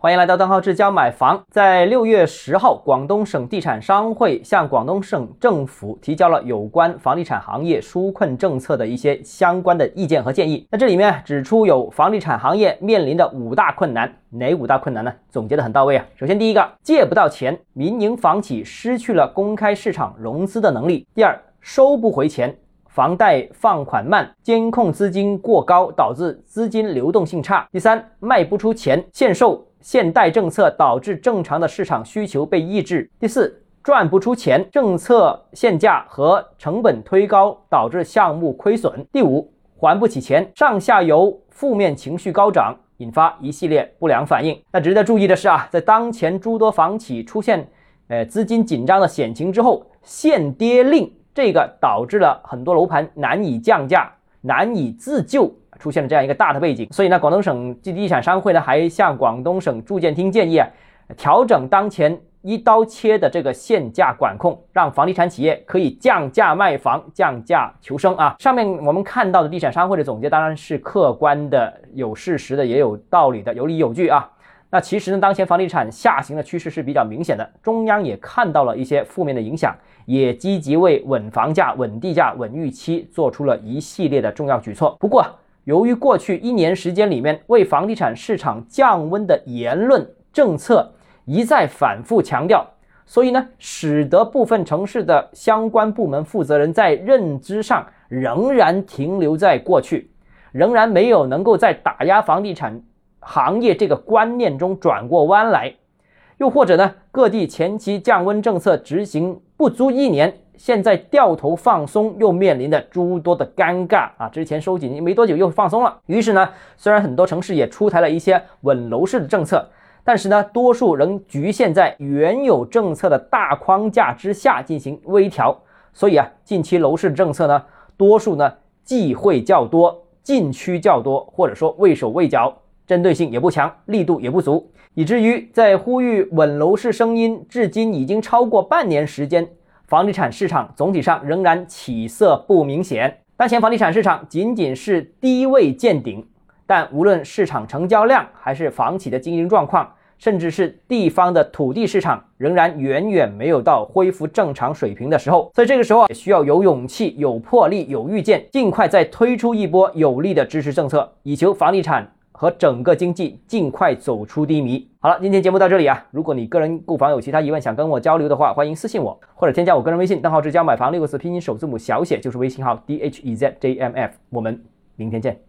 欢迎来到邓浩志教买房。在六月十号，广东省地产商会向广东省政府提交了有关房地产行业纾困政策的一些相关的意见和建议。那这里面指出有房地产行业面临的五大困难，哪五大困难呢？总结的很到位啊。首先，第一个，借不到钱，民营房企失去了公开市场融资的能力；第二，收不回钱。房贷放款慢，监控资金过高，导致资金流动性差。第三，卖不出钱，限售限贷政策导致正常的市场需求被抑制。第四，赚不出钱，政策限价和成本推高导致项目亏损。第五，还不起钱，上下游负面情绪高涨，引发一系列不良反应。那值得注意的是啊，在当前诸多房企出现呃资金紧张的险情之后，限跌令。这个导致了很多楼盘难以降价、难以自救，出现了这样一个大的背景。所以呢，广东省地地产商会呢还向广东省住建厅建议啊，调整当前一刀切的这个限价管控，让房地产企业可以降价卖房、降价求生啊。上面我们看到的地产商会的总结当然是客观的、有事实的、也有道理的、有理有据啊。那其实呢，当前房地产下行的趋势是比较明显的，中央也看到了一些负面的影响，也积极为稳房价、稳地价、稳预期做出了一系列的重要举措。不过，由于过去一年时间里面为房地产市场降温的言论政策一再反复强调，所以呢，使得部分城市的相关部门负责人在认知上仍然停留在过去，仍然没有能够在打压房地产。行业这个观念中转过弯来，又或者呢，各地前期降温政策执行不足一年，现在掉头放松，又面临着诸多的尴尬啊！之前收紧没多久又放松了，于是呢，虽然很多城市也出台了一些稳楼市的政策，但是呢，多数仍局限在原有政策的大框架之下进行微调。所以啊，近期楼市政策呢，多数呢忌讳较多，禁区较多，或者说畏手畏脚。针对性也不强，力度也不足，以至于在呼吁稳楼市声音至今已经超过半年时间，房地产市场总体上仍然起色不明显。当前房地产市场仅仅是低位见顶，但无论市场成交量，还是房企的经营状况，甚至是地方的土地市场，仍然远远没有到恢复正常水平的时候。所以这个时候啊，也需要有勇气、有魄力、有预见，尽快再推出一波有力的支持政策，以求房地产。和整个经济尽快走出低迷。好了，今天节目到这里啊。如果你个人购房有其他疑问想跟我交流的话，欢迎私信我或者添加我个人微信，账号是教买房六个字拼音首字母小写就是微信号 d h e z j m f。我们明天见。